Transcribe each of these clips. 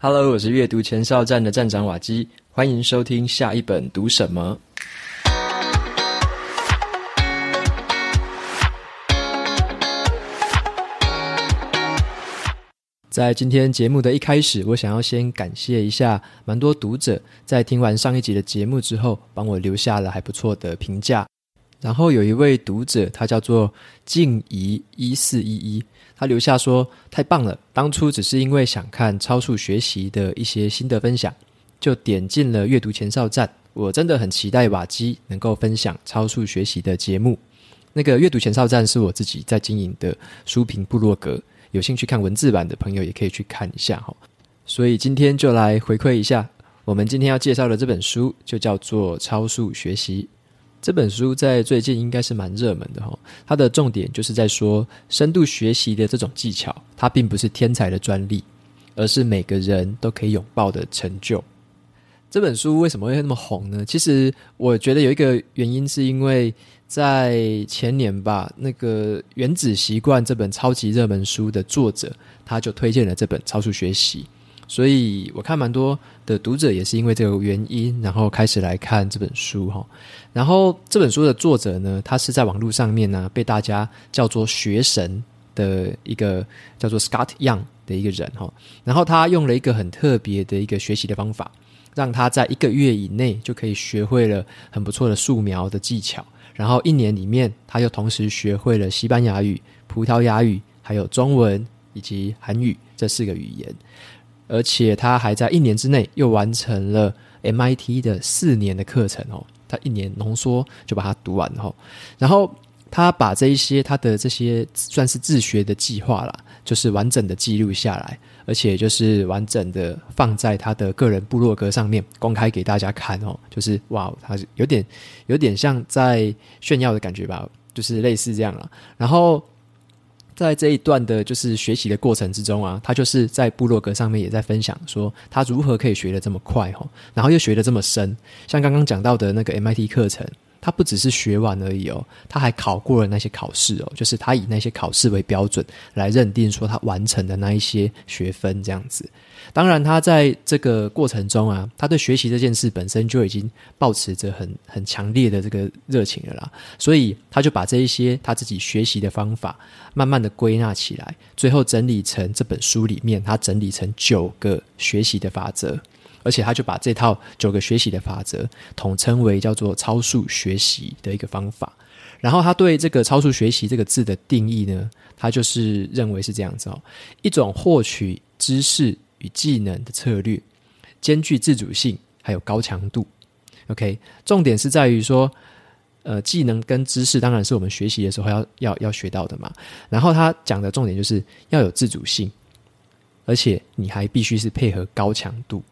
Hello，我是阅读前哨站的站长瓦基，欢迎收听下一本读什么。在今天节目的一开始，我想要先感谢一下蛮多读者，在听完上一集的节目之后，帮我留下了还不错的评价。然后有一位读者，他叫做静怡一四一一。他留下说：“太棒了！当初只是因为想看超速学习的一些心得分享，就点进了阅读前哨站。我真的很期待瓦基能够分享超速学习的节目。那个阅读前哨站是我自己在经营的书评部落格，有兴趣看文字版的朋友也可以去看一下哈。所以今天就来回馈一下，我们今天要介绍的这本书就叫做《超速学习》。”这本书在最近应该是蛮热门的哈，它的重点就是在说深度学习的这种技巧，它并不是天才的专利，而是每个人都可以拥抱的成就。这本书为什么会那么红呢？其实我觉得有一个原因，是因为在前年吧，那个《原子习惯》这本超级热门书的作者，他就推荐了这本超速学习。所以我看蛮多的读者也是因为这个原因，然后开始来看这本书哈。然后这本书的作者呢，他是在网络上面呢被大家叫做“学神”的一个叫做 Scott Young 的一个人哈。然后他用了一个很特别的一个学习的方法，让他在一个月以内就可以学会了很不错的素描的技巧。然后一年里面，他又同时学会了西班牙语、葡萄牙语、还有中文以及韩语这四个语言。而且他还在一年之内又完成了 MIT 的四年的课程哦，他一年浓缩就把它读完哦。然后他把这一些他的这些算是自学的计划啦，就是完整的记录下来，而且就是完整的放在他的个人部落格上面公开给大家看哦，就是哇，他有点有点像在炫耀的感觉吧，就是类似这样了。然后。在这一段的，就是学习的过程之中啊，他就是在部落格上面也在分享说，他如何可以学得这么快哦，然后又学得这么深，像刚刚讲到的那个 MIT 课程。他不只是学完而已哦，他还考过了那些考试哦，就是他以那些考试为标准来认定说他完成的那一些学分这样子。当然，他在这个过程中啊，他对学习这件事本身就已经抱持着很很强烈的这个热情了啦，所以他就把这一些他自己学习的方法慢慢的归纳起来，最后整理成这本书里面，他整理成九个学习的法则。而且他就把这套九个学习的法则统称为叫做超速学习的一个方法。然后他对这个超速学习这个字的定义呢，他就是认为是这样子哦，一种获取知识与技能的策略，兼具自主性还有高强度。OK，重点是在于说，呃，技能跟知识当然是我们学习的时候要要要学到的嘛。然后他讲的重点就是要有自主性，而且你还必须是配合高强度。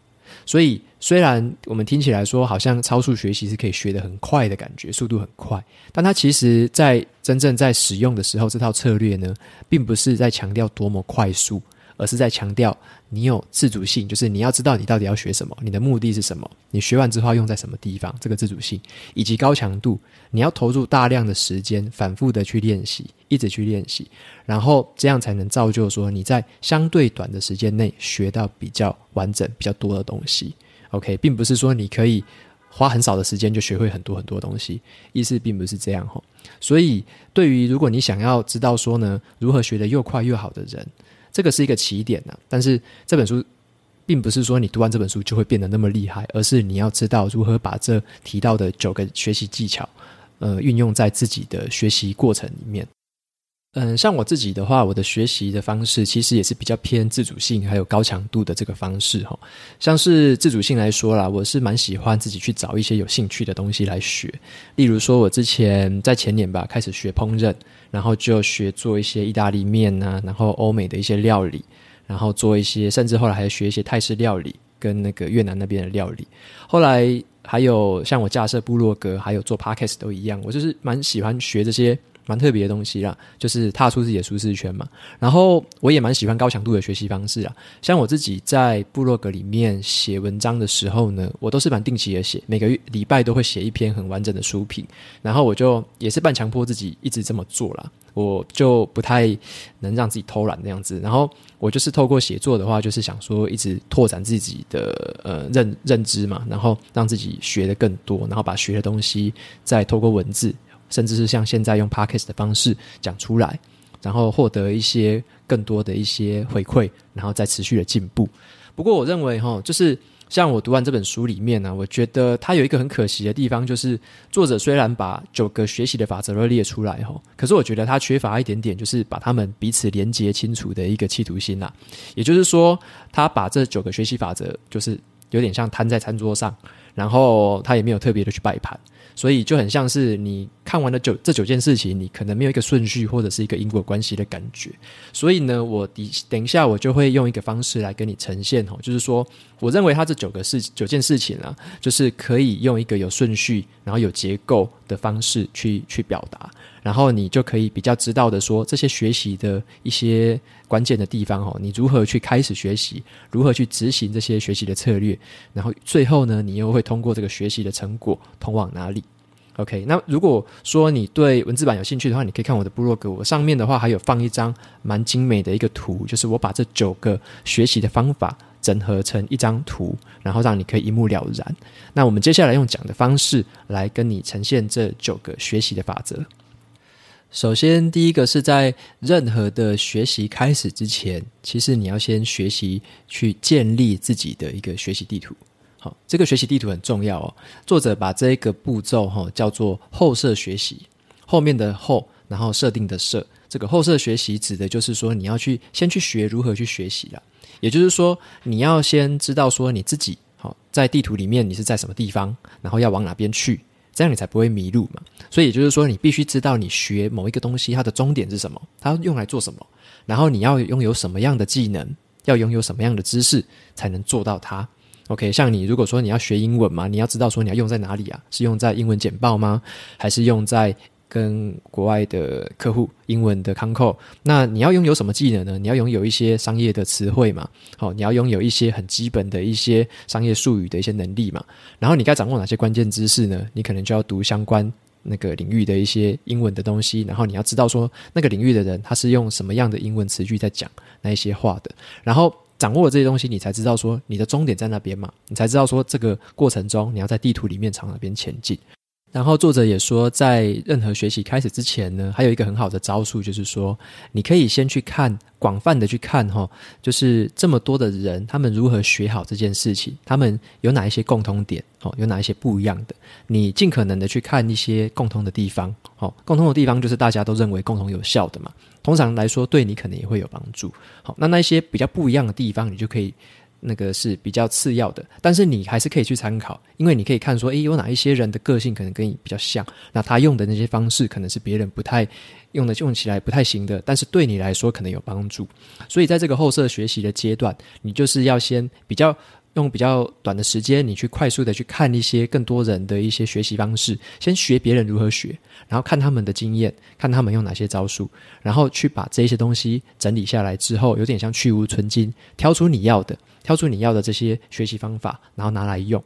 所以，虽然我们听起来说好像超速学习是可以学得很快的感觉，速度很快，但它其实在真正在使用的时候，这套策略呢，并不是在强调多么快速。而是在强调你有自主性，就是你要知道你到底要学什么，你的目的是什么，你学完之后要用在什么地方，这个自主性以及高强度，你要投入大量的时间，反复的去练习，一直去练习，然后这样才能造就说你在相对短的时间内学到比较完整、比较多的东西。OK，并不是说你可以花很少的时间就学会很多很多东西，意思并不是这样齁。所以，对于如果你想要知道说呢，如何学得又快又好的人。这个是一个起点呐，但是这本书并不是说你读完这本书就会变得那么厉害，而是你要知道如何把这提到的九个学习技巧，呃，运用在自己的学习过程里面。嗯，像我自己的话，我的学习的方式其实也是比较偏自主性还有高强度的这个方式哈。像是自主性来说啦，我是蛮喜欢自己去找一些有兴趣的东西来学。例如说，我之前在前年吧开始学烹饪，然后就学做一些意大利面啊，然后欧美的一些料理，然后做一些，甚至后来还学一些泰式料理跟那个越南那边的料理。后来还有像我架设部落格，还有做 podcast 都一样，我就是蛮喜欢学这些。蛮特别的东西啦，就是踏出自己的舒适圈嘛。然后我也蛮喜欢高强度的学习方式啊，像我自己在部落格里面写文章的时候呢，我都是蛮定期的写，每个月礼拜都会写一篇很完整的书评。然后我就也是半强迫自己一直这么做啦，我就不太能让自己偷懒那样子。然后我就是透过写作的话，就是想说一直拓展自己的呃认认知嘛，然后让自己学的更多，然后把学的东西再透过文字。甚至是像现在用 Podcast 的方式讲出来，然后获得一些更多的一些回馈，然后再持续的进步。不过，我认为哈，就是像我读完这本书里面呢、我觉得它有一个很可惜的地方，就是作者虽然把九个学习的法则都列出来哈，可是我觉得他缺乏一点点，就是把他们彼此连接清楚的一个企图心呐。也就是说，他把这九个学习法则，就是有点像摊在餐桌上，然后他也没有特别的去摆盘。所以就很像是你看完了九这九件事情，你可能没有一个顺序或者是一个因果关系的感觉。所以呢，我等等一下我就会用一个方式来跟你呈现哦，就是说，我认为他这九个事九件事情啊，就是可以用一个有顺序，然后有结构的方式去去表达。然后你就可以比较知道的说，这些学习的一些关键的地方哦，你如何去开始学习，如何去执行这些学习的策略，然后最后呢，你又会通过这个学习的成果通往哪里？OK，那如果说你对文字版有兴趣的话，你可以看我的部落格，我上面的话还有放一张蛮精美的一个图，就是我把这九个学习的方法整合成一张图，然后让你可以一目了然。那我们接下来用讲的方式来跟你呈现这九个学习的法则。首先，第一个是在任何的学习开始之前，其实你要先学习去建立自己的一个学习地图。好，这个学习地图很重要哦。作者把这个步骤哈叫做后设学习，后面的后，然后设定的设，这个后设学习指的就是说你要去先去学如何去学习了。也就是说，你要先知道说你自己好在地图里面你是在什么地方，然后要往哪边去。这样你才不会迷路嘛。所以也就是说，你必须知道你学某一个东西它的终点是什么，它用来做什么，然后你要拥有什么样的技能，要拥有什么样的知识才能做到它。OK，像你如果说你要学英文嘛，你要知道说你要用在哪里啊？是用在英文简报吗？还是用在跟国外的客户英文的 c o n c o 那你要拥有什么技能呢？你要拥有一些商业的词汇嘛，好，你要拥有一些很基本的一些商业术语的一些能力嘛。然后你该掌握哪些关键知识呢？你可能就要读相关那个领域的一些英文的东西。然后你要知道说那个领域的人他是用什么样的英文词句在讲那一些话的。然后掌握了这些东西，你才知道说你的终点在那边嘛，你才知道说这个过程中你要在地图里面朝哪边前进。然后作者也说，在任何学习开始之前呢，还有一个很好的招数，就是说，你可以先去看，广泛的去看，哈，就是这么多的人，他们如何学好这件事情，他们有哪一些共通点，哦，有哪一些不一样的，你尽可能的去看一些共通的地方，哦，共通的地方就是大家都认为共同有效的嘛，通常来说，对你可能也会有帮助，好，那那些比较不一样的地方，你就可以。那个是比较次要的，但是你还是可以去参考，因为你可以看说，诶，有哪一些人的个性可能跟你比较像，那他用的那些方式可能是别人不太用的，用起来不太行的，但是对你来说可能有帮助。所以在这个后设学习的阶段，你就是要先比较。用比较短的时间，你去快速的去看一些更多人的一些学习方式，先学别人如何学，然后看他们的经验，看他们用哪些招数，然后去把这些东西整理下来之后，有点像去芜存菁，挑出你要的，挑出你要的这些学习方法，然后拿来用。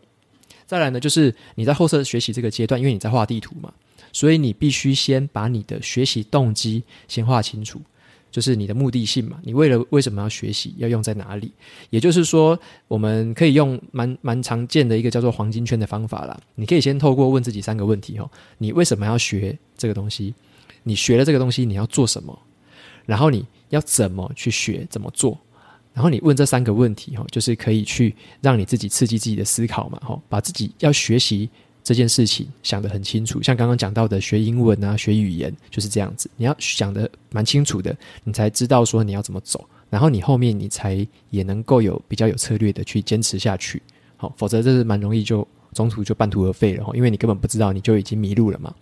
再来呢，就是你在后设学习这个阶段，因为你在画地图嘛，所以你必须先把你的学习动机先画清楚。就是你的目的性嘛，你为了为什么要学习，要用在哪里？也就是说，我们可以用蛮蛮常见的一个叫做黄金圈的方法啦。你可以先透过问自己三个问题哦：你为什么要学这个东西？你学了这个东西，你要做什么？然后你要怎么去学？怎么做？然后你问这三个问题哦，就是可以去让你自己刺激自己的思考嘛，吼，把自己要学习。这件事情想得很清楚，像刚刚讲到的学英文啊，学语言就是这样子。你要想得蛮清楚的，你才知道说你要怎么走，然后你后面你才也能够有比较有策略的去坚持下去。好，否则这是蛮容易就中途就半途而废了，因为你根本不知道，你就已经迷路了嘛。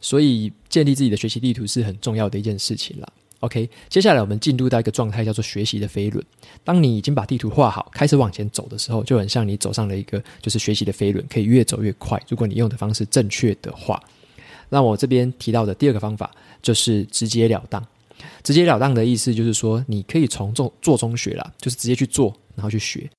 所以建立自己的学习地图是很重要的一件事情啦。OK，接下来我们进入到一个状态，叫做学习的飞轮。当你已经把地图画好，开始往前走的时候，就很像你走上了一个就是学习的飞轮，可以越走越快。如果你用的方式正确的话，那我这边提到的第二个方法就是直截了当。直截了当的意思就是说，你可以从做做中学啦，就是直接去做，然后去学，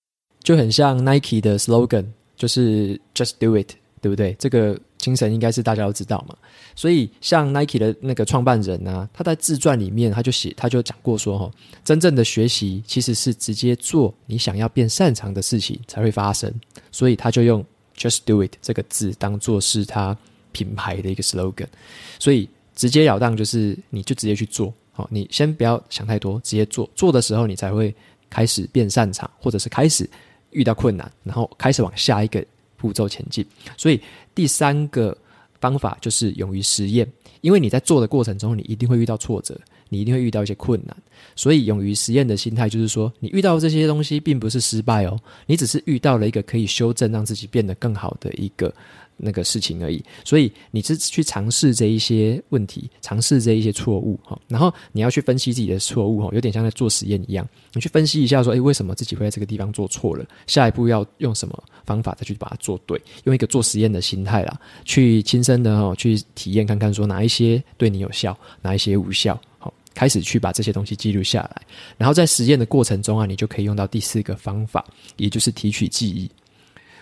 就很像 Nike 的 slogan，就是 Just Do It，对不对？这个精神应该是大家都知道嘛。所以像 Nike 的那个创办人呢、啊，他在自传里面他就写，他就讲过说，哈，真正的学习其实是直接做你想要变擅长的事情才会发生。所以他就用 Just Do It 这个字当做是他品牌的一个 slogan。所以直截了当就是你就直接去做。好，你先不要想太多，直接做。做的时候，你才会开始变擅长，或者是开始遇到困难，然后开始往下一个步骤前进。所以第三个方法就是勇于实验，因为你在做的过程中，你一定会遇到挫折，你一定会遇到一些困难。所以勇于实验的心态就是说，你遇到这些东西并不是失败哦，你只是遇到了一个可以修正，让自己变得更好的一个。那个事情而已，所以你是去尝试这一些问题，尝试这一些错误哈，然后你要去分析自己的错误哈，有点像在做实验一样，你去分析一下说，诶，为什么自己会在这个地方做错了？下一步要用什么方法再去把它做对？用一个做实验的心态啦，去亲身的哈去体验看看，说哪一些对你有效，哪一些无效，好，开始去把这些东西记录下来，然后在实验的过程中啊，你就可以用到第四个方法，也就是提取记忆。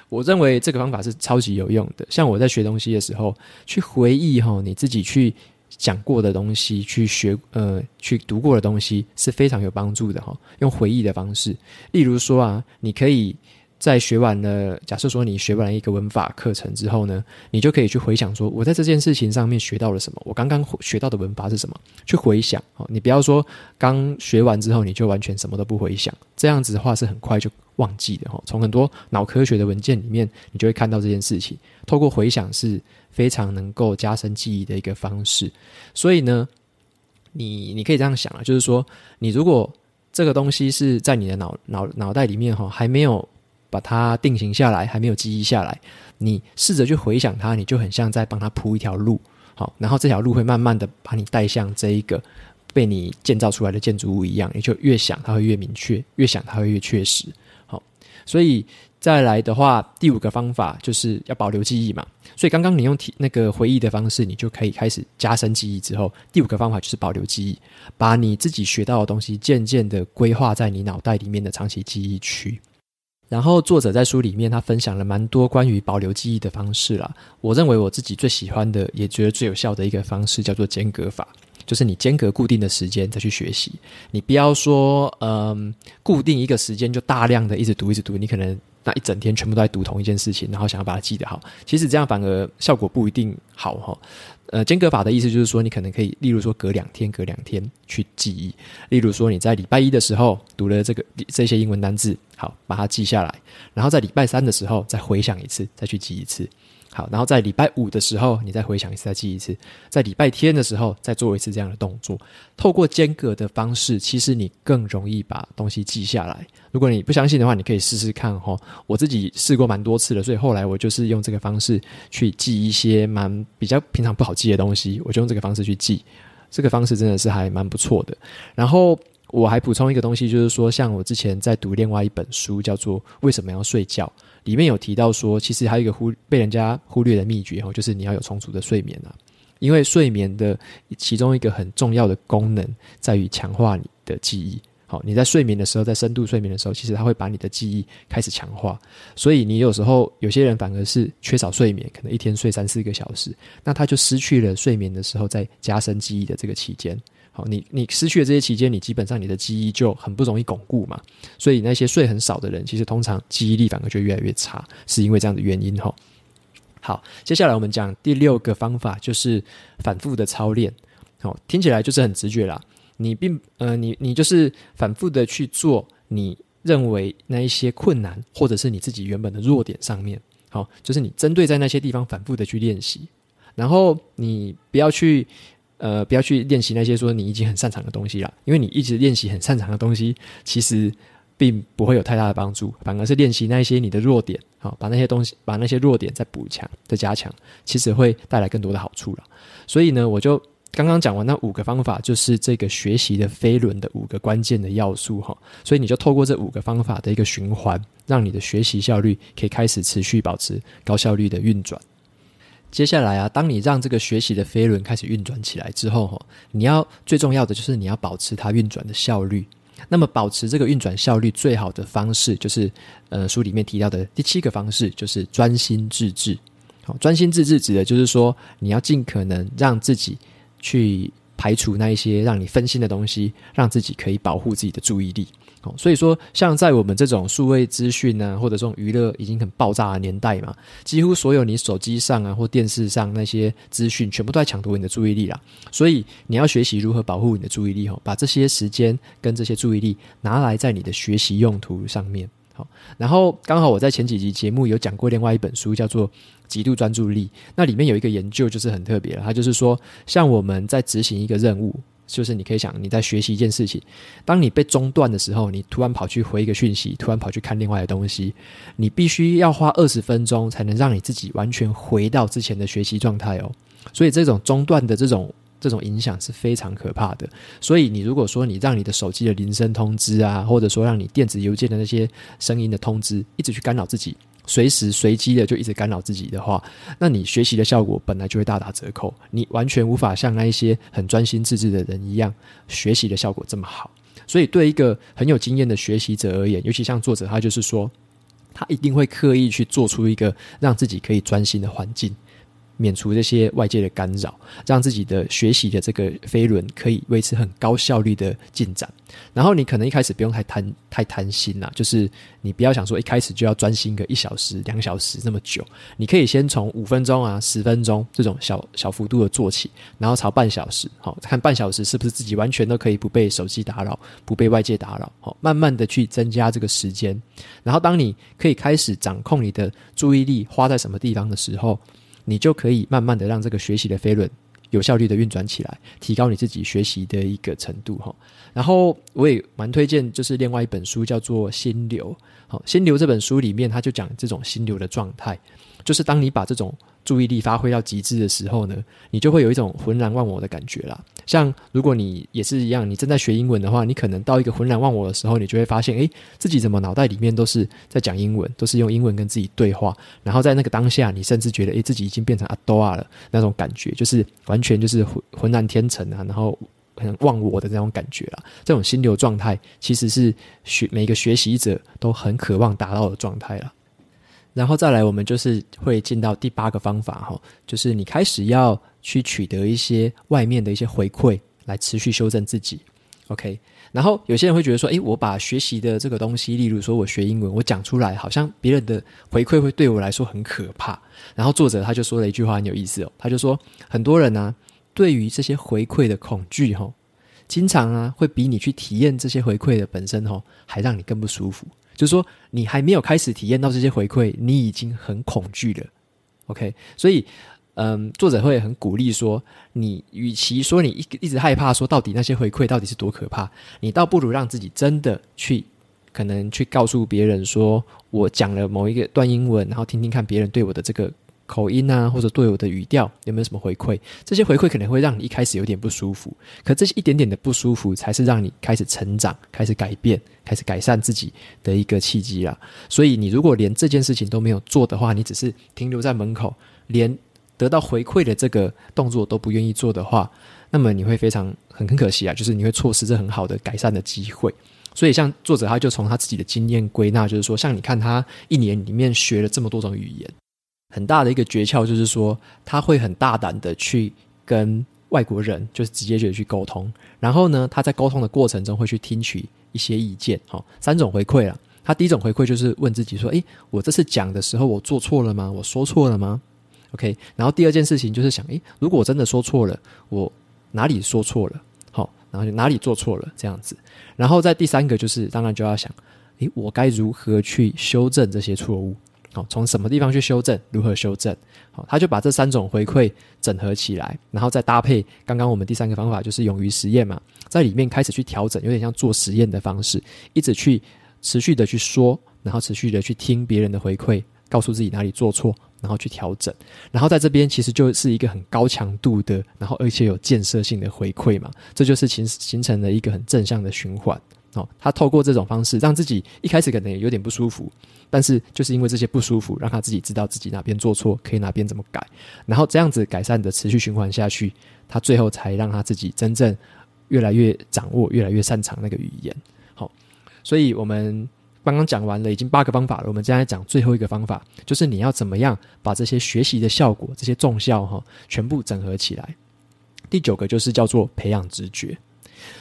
我认为这个方法是超级有用的。像我在学东西的时候，去回忆哈，你自己去讲过的东西，去学呃，去读过的东西是非常有帮助的哈。用回忆的方式，例如说啊，你可以。在学完了，假设说你学完了一个文法课程之后呢，你就可以去回想说，我在这件事情上面学到了什么？我刚刚学到的文法是什么？去回想哦，你不要说刚学完之后你就完全什么都不回想，这样子的话是很快就忘记的哈。从很多脑科学的文件里面，你就会看到这件事情。透过回想是非常能够加深记忆的一个方式。所以呢，你你可以这样想啊，就是说，你如果这个东西是在你的脑脑脑袋里面哈，还没有。把它定型下来，还没有记忆下来，你试着去回想它，你就很像在帮它铺一条路，好，然后这条路会慢慢的把你带向这一个被你建造出来的建筑物一样，你就越想它会越明确，越想它会越确实，好，所以再来的话，第五个方法就是要保留记忆嘛，所以刚刚你用提那个回忆的方式，你就可以开始加深记忆之后，第五个方法就是保留记忆，把你自己学到的东西渐渐的规划在你脑袋里面的长期记忆区。然后作者在书里面，他分享了蛮多关于保留记忆的方式啦。我认为我自己最喜欢的，也觉得最有效的一个方式，叫做间隔法，就是你间隔固定的时间再去学习。你不要说，嗯，固定一个时间就大量的一直读一直读，你可能那一整天全部都在读同一件事情，然后想要把它记得好，其实这样反而效果不一定好哈。呃，间隔法的意思就是说，你可能可以，例如说隔两天，隔两天去记忆。例如说你在礼拜一的时候读了这个这些英文单字，好，把它记下来，然后在礼拜三的时候再回想一次，再去记一次。好，然后在礼拜五的时候，你再回想一次，再记一次；在礼拜天的时候，再做一次这样的动作。透过间隔的方式，其实你更容易把东西记下来。如果你不相信的话，你可以试试看哈。我自己试过蛮多次了，所以后来我就是用这个方式去记一些蛮比较平常不好记的东西，我就用这个方式去记。这个方式真的是还蛮不错的。然后我还补充一个东西，就是说，像我之前在读另外一本书，叫做《为什么要睡觉》。里面有提到说，其实还有一个忽被人家忽略的秘诀哦，就是你要有充足的睡眠啊。因为睡眠的其中一个很重要的功能在于强化你的记忆。好，你在睡眠的时候，在深度睡眠的时候，其实它会把你的记忆开始强化。所以你有时候有些人反而是缺少睡眠，可能一天睡三四个小时，那他就失去了睡眠的时候在加深记忆的这个期间。好，你你失去了这些期间，你基本上你的记忆就很不容易巩固嘛。所以那些睡很少的人，其实通常记忆力反而就越来越差，是因为这样的原因哈。好，接下来我们讲第六个方法，就是反复的操练。好，听起来就是很直觉啦。你并呃，你你就是反复的去做你认为那一些困难，或者是你自己原本的弱点上面。好，就是你针对在那些地方反复的去练习，然后你不要去。呃，不要去练习那些说你已经很擅长的东西了，因为你一直练习很擅长的东西，其实并不会有太大的帮助，反而是练习那些你的弱点，好，把那些东西，把那些弱点再补强、再加强，其实会带来更多的好处了。所以呢，我就刚刚讲完那五个方法，就是这个学习的飞轮的五个关键的要素哈。所以你就透过这五个方法的一个循环，让你的学习效率可以开始持续保持高效率的运转。接下来啊，当你让这个学习的飞轮开始运转起来之后，你要最重要的就是你要保持它运转的效率。那么，保持这个运转效率最好的方式，就是呃书里面提到的第七个方式，就是专心致志。好，专心致志指的就是说，你要尽可能让自己去排除那一些让你分心的东西，让自己可以保护自己的注意力。所以说，像在我们这种数位资讯呢，或者这种娱乐已经很爆炸的年代嘛，几乎所有你手机上啊或电视上那些资讯，全部都在抢夺你的注意力啦。所以你要学习如何保护你的注意力，吼，把这些时间跟这些注意力拿来在你的学习用途上面。好，然后刚好我在前几集节目有讲过另外一本书，叫做《极度专注力》。那里面有一个研究就是很特别了，它就是说，像我们在执行一个任务，就是你可以想你在学习一件事情，当你被中断的时候，你突然跑去回一个讯息，突然跑去看另外的东西，你必须要花二十分钟才能让你自己完全回到之前的学习状态哦。所以这种中断的这种。这种影响是非常可怕的，所以你如果说你让你的手机的铃声通知啊，或者说让你电子邮件的那些声音的通知一直去干扰自己，随时随机的就一直干扰自己的话，那你学习的效果本来就会大打折扣，你完全无法像那一些很专心致志的人一样学习的效果这么好。所以对一个很有经验的学习者而言，尤其像作者他就是说，他一定会刻意去做出一个让自己可以专心的环境。免除这些外界的干扰，让自己的学习的这个飞轮可以维持很高效率的进展。然后你可能一开始不用太贪太贪心啦，就是你不要想说一开始就要专心个一小时、两小时那么久。你可以先从五分钟啊、十分钟这种小小幅度的做起，然后朝半小时，好，看半小时是不是自己完全都可以不被手机打扰、不被外界打扰，好，慢慢的去增加这个时间。然后当你可以开始掌控你的注意力花在什么地方的时候。你就可以慢慢的让这个学习的飞轮有效率的运转起来，提高你自己学习的一个程度哈。然后我也蛮推荐，就是另外一本书叫做《心流》。好，《心流》这本书里面，他就讲这种心流的状态，就是当你把这种注意力发挥到极致的时候呢，你就会有一种浑然忘我的感觉啦。像如果你也是一样，你正在学英文的话，你可能到一个浑然忘我的时候，你就会发现，诶，自己怎么脑袋里面都是在讲英文，都是用英文跟自己对话。然后在那个当下，你甚至觉得，诶，自己已经变成阿多亚了那种感觉，就是完全就是浑浑然天成啊，然后很忘我的那种感觉啦。这种心流状态，其实是学每个学习者都很渴望达到的状态啦。然后再来，我们就是会进到第八个方法哈，就是你开始要去取得一些外面的一些回馈，来持续修正自己。OK，然后有些人会觉得说，诶，我把学习的这个东西，例如说我学英文，我讲出来，好像别人的回馈会对我来说很可怕。然后作者他就说了一句话很有意思哦，他就说，很多人呢，啊，对于这些回馈的恐惧哈，经常啊会比你去体验这些回馈的本身哈，还让你更不舒服。就是说，你还没有开始体验到这些回馈，你已经很恐惧了。OK，所以，嗯，作者会很鼓励说，你与其说你一一直害怕说到底那些回馈到底是多可怕，你倒不如让自己真的去，可能去告诉别人说，我讲了某一个段英文，然后听听看别人对我的这个。口音啊，或者对我的语调有没有什么回馈？这些回馈可能会让你一开始有点不舒服，可这些一点点的不舒服，才是让你开始成长、开始改变、开始改善自己的一个契机啦。所以，你如果连这件事情都没有做的话，你只是停留在门口，连得到回馈的这个动作都不愿意做的话，那么你会非常很很可惜啊，就是你会错失这很好的改善的机会。所以，像作者他就从他自己的经验归纳，就是说，像你看他一年里面学了这么多种语言。很大的一个诀窍就是说，他会很大胆的去跟外国人，就是直接就去沟通。然后呢，他在沟通的过程中会去听取一些意见。好，三种回馈了。他第一种回馈就是问自己说：“诶，我这次讲的时候，我做错了吗？我说错了吗？”OK。然后第二件事情就是想：“诶，如果我真的说错了，我哪里说错了？好，然后就哪里做错了这样子。然后在第三个就是，当然就要想：诶，我该如何去修正这些错误？”好，从什么地方去修正？如何修正？好，他就把这三种回馈整合起来，然后再搭配刚刚我们第三个方法，就是勇于实验嘛，在里面开始去调整，有点像做实验的方式，一直去持续的去说，然后持续的去听别人的回馈，告诉自己哪里做错，然后去调整，然后在这边其实就是一个很高强度的，然后而且有建设性的回馈嘛，这就是形形成了一个很正向的循环。哦，他透过这种方式让自己一开始可能也有点不舒服，但是就是因为这些不舒服，让他自己知道自己哪边做错，可以哪边怎么改，然后这样子改善的持续循环下去，他最后才让他自己真正越来越掌握、越来越擅长那个语言。好，所以我们刚刚讲完了已经八个方法了，我们现在讲最后一个方法，就是你要怎么样把这些学习的效果、这些重效哈，全部整合起来。第九个就是叫做培养直觉。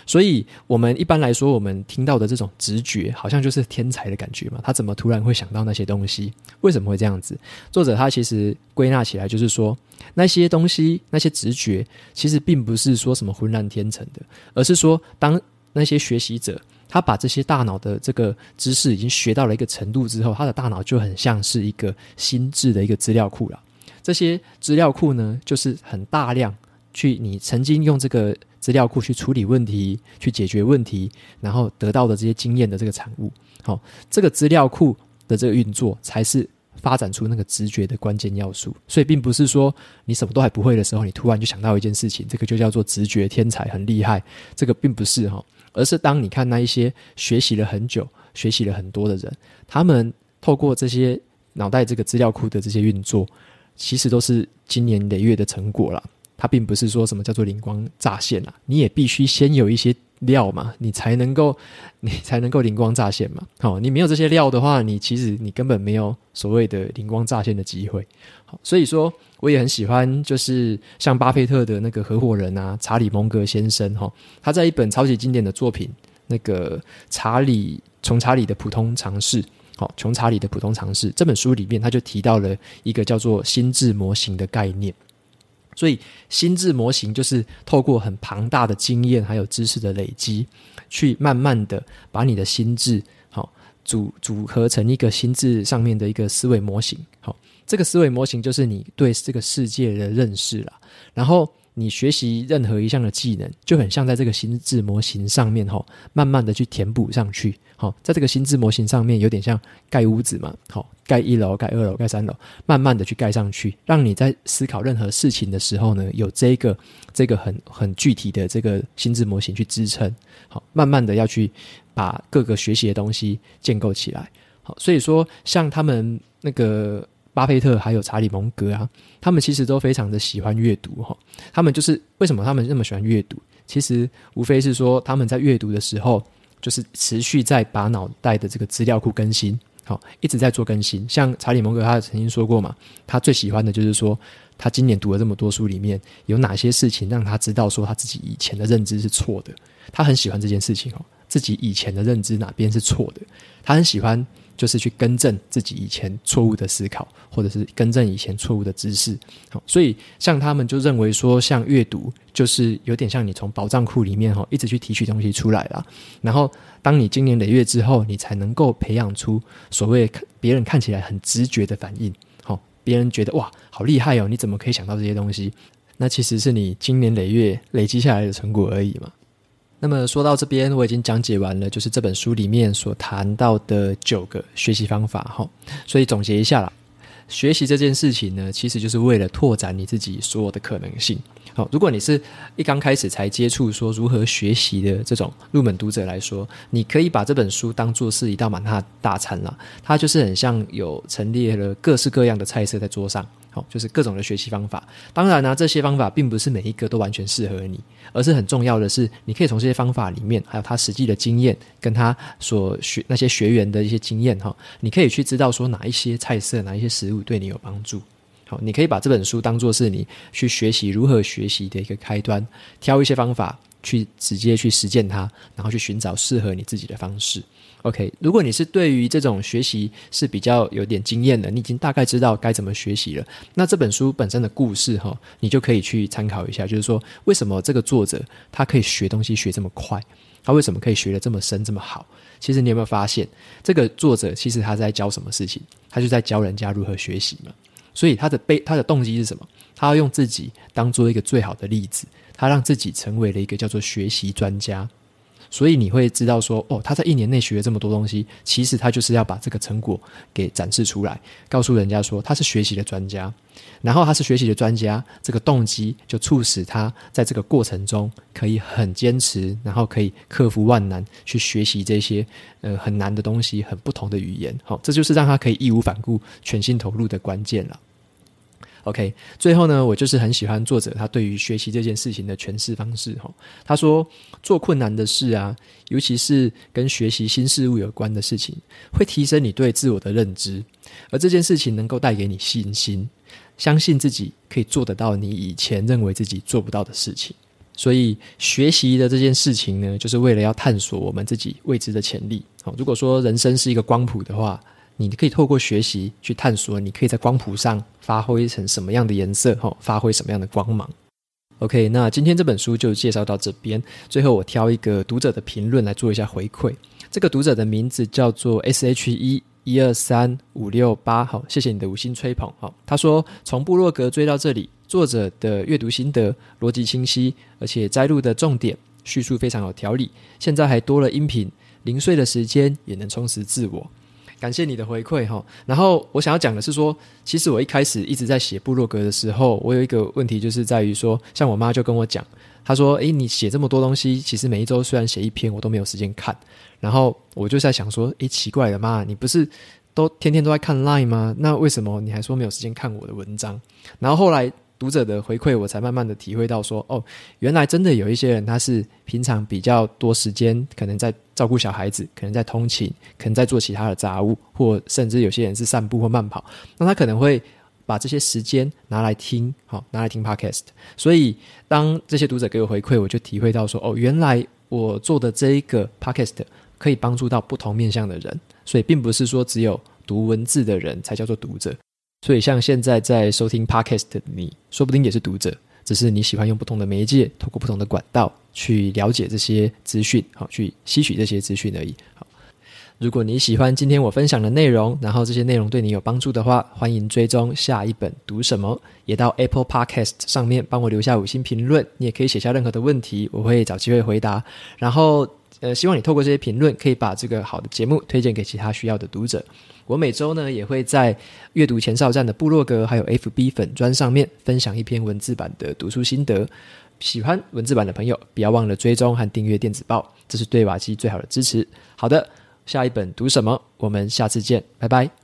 所以，我们一般来说，我们听到的这种直觉，好像就是天才的感觉嘛。他怎么突然会想到那些东西？为什么会这样子？作者他其实归纳起来就是说，那些东西、那些直觉，其实并不是说什么浑然天成的，而是说，当那些学习者他把这些大脑的这个知识已经学到了一个程度之后，他的大脑就很像是一个心智的一个资料库了。这些资料库呢，就是很大量去你曾经用这个。资料库去处理问题，去解决问题，然后得到的这些经验的这个产物，好，这个资料库的这个运作才是发展出那个直觉的关键要素。所以，并不是说你什么都还不会的时候，你突然就想到一件事情，这个就叫做直觉天才，很厉害。这个并不是哈，而是当你看那一些学习了很久、学习了很多的人，他们透过这些脑袋这个资料库的这些运作，其实都是经年累月的成果了。它并不是说什么叫做灵光乍现啊，你也必须先有一些料嘛，你才能够，你才能够灵光乍现嘛。好，你没有这些料的话，你其实你根本没有所谓的灵光乍现的机会。好，所以说我也很喜欢，就是像巴菲特的那个合伙人啊，查理蒙格先生哈，他在一本超级经典的作品《那个查理穷查理的普通尝试》好，穷查理的普通尝试这本书里面，他就提到了一个叫做心智模型的概念。所以，心智模型就是透过很庞大的经验还有知识的累积，去慢慢的把你的心智好组组合成一个心智上面的一个思维模型。好，这个思维模型就是你对这个世界的认识了。然后，你学习任何一项的技能，就很像在这个心智模型上面哈，慢慢的去填补上去。好，在这个心智模型上面，有点像盖屋子嘛。好。盖一楼、盖二楼、盖三楼，慢慢的去盖上去，让你在思考任何事情的时候呢，有这个这个很很具体的这个心智模型去支撑。好，慢慢的要去把各个学习的东西建构起来。好，所以说像他们那个巴菲特还有查理蒙格啊，他们其实都非常的喜欢阅读哈。他们就是为什么他们那么喜欢阅读？其实无非是说他们在阅读的时候，就是持续在把脑袋的这个资料库更新。好，一直在做更新。像查理蒙格，他曾经说过嘛，他最喜欢的就是说，他今年读了这么多书，里面有哪些事情让他知道说他自己以前的认知是错的。他很喜欢这件事情哦，自己以前的认知哪边是错的，他很喜欢。就是去更正自己以前错误的思考，或者是更正以前错误的知识。好，所以像他们就认为说，像阅读就是有点像你从宝藏库里面哈，一直去提取东西出来了。然后当你经年累月之后，你才能够培养出所谓别人看起来很直觉的反应。好，别人觉得哇，好厉害哦，你怎么可以想到这些东西？那其实是你经年累月累积下来的成果而已嘛。那么说到这边，我已经讲解完了，就是这本书里面所谈到的九个学习方法哈。所以总结一下啦，学习这件事情呢，其实就是为了拓展你自己所有的可能性。好，如果你是一刚开始才接触说如何学习的这种入门读者来说，你可以把这本书当做是一道满汉大餐啦。它就是很像有陈列了各式各样的菜色在桌上。好，就是各种的学习方法。当然呢、这些方法并不是每一个都完全适合你，而是很重要的是，你可以从这些方法里面，还有他实际的经验，跟他所学那些学员的一些经验哈，你可以去知道说哪一些菜色、哪一些食物对你有帮助。好，你可以把这本书当作是你去学习如何学习的一个开端，挑一些方法去直接去实践它，然后去寻找适合你自己的方式。OK，如果你是对于这种学习是比较有点经验的，你已经大概知道该怎么学习了，那这本书本身的故事哈，你就可以去参考一下，就是说为什么这个作者他可以学东西学这么快，他为什么可以学得这么深这么好？其实你有没有发现，这个作者其实他在教什么事情？他就在教人家如何学习嘛。所以他的背他的动机是什么？他要用自己当做一个最好的例子，他让自己成为了一个叫做学习专家。所以你会知道说，哦，他在一年内学了这么多东西，其实他就是要把这个成果给展示出来，告诉人家说他是学习的专家。然后他是学习的专家，这个动机就促使他在这个过程中可以很坚持，然后可以克服万难去学习这些呃很难的东西，很不同的语言。好，这就是让他可以义无反顾、全心投入的关键了。OK，最后呢，我就是很喜欢作者他对于学习这件事情的诠释方式。哈，他说做困难的事啊，尤其是跟学习新事物有关的事情，会提升你对自我的认知，而这件事情能够带给你信心。相信自己可以做得到你以前认为自己做不到的事情，所以学习的这件事情呢，就是为了要探索我们自己未知的潜力。好，如果说人生是一个光谱的话，你可以透过学习去探索，你可以在光谱上发挥成什么样的颜色，哈，发挥什么样的光芒。OK，那今天这本书就介绍到这边。最后，我挑一个读者的评论来做一下回馈。这个读者的名字叫做 SHE。一二三五六八，好，谢谢你的五星吹捧。好，他说从布洛格追到这里，作者的阅读心得逻辑清晰，而且摘录的重点叙述非常有条理。现在还多了音频，零碎的时间也能充实自我。感谢你的回馈哈。然后我想要讲的是说，其实我一开始一直在写部落格的时候，我有一个问题就是在于说，像我妈就跟我讲，她说：“诶，你写这么多东西，其实每一周虽然写一篇，我都没有时间看。”然后我就在想说，诶，奇怪了妈，你不是都天天都在看 Line 吗？那为什么你还说没有时间看我的文章？然后后来读者的回馈，我才慢慢的体会到说，哦，原来真的有一些人他是平常比较多时间，可能在照顾小孩子，可能在通勤，可能在做其他的杂物，或甚至有些人是散步或慢跑，那他可能会把这些时间拿来听，好，拿来听 Podcast。所以当这些读者给我回馈，我就体会到说，哦，原来我做的这一个 Podcast。可以帮助到不同面向的人，所以并不是说只有读文字的人才叫做读者。所以像现在在收听 Podcast 的你，说不定也是读者，只是你喜欢用不同的媒介，透过不同的管道去了解这些资讯，好，去吸取这些资讯而已。好，如果你喜欢今天我分享的内容，然后这些内容对你有帮助的话，欢迎追踪下一本读什么，也到 Apple Podcast 上面帮我留下五星评论。你也可以写下任何的问题，我会找机会回答。然后。呃，希望你透过这些评论，可以把这个好的节目推荐给其他需要的读者。我每周呢，也会在阅读前哨站的部落格还有 FB 粉砖上面分享一篇文字版的读书心得。喜欢文字版的朋友，不要忘了追踪和订阅电子报，这是对瓦基最好的支持。好的，下一本读什么？我们下次见，拜拜。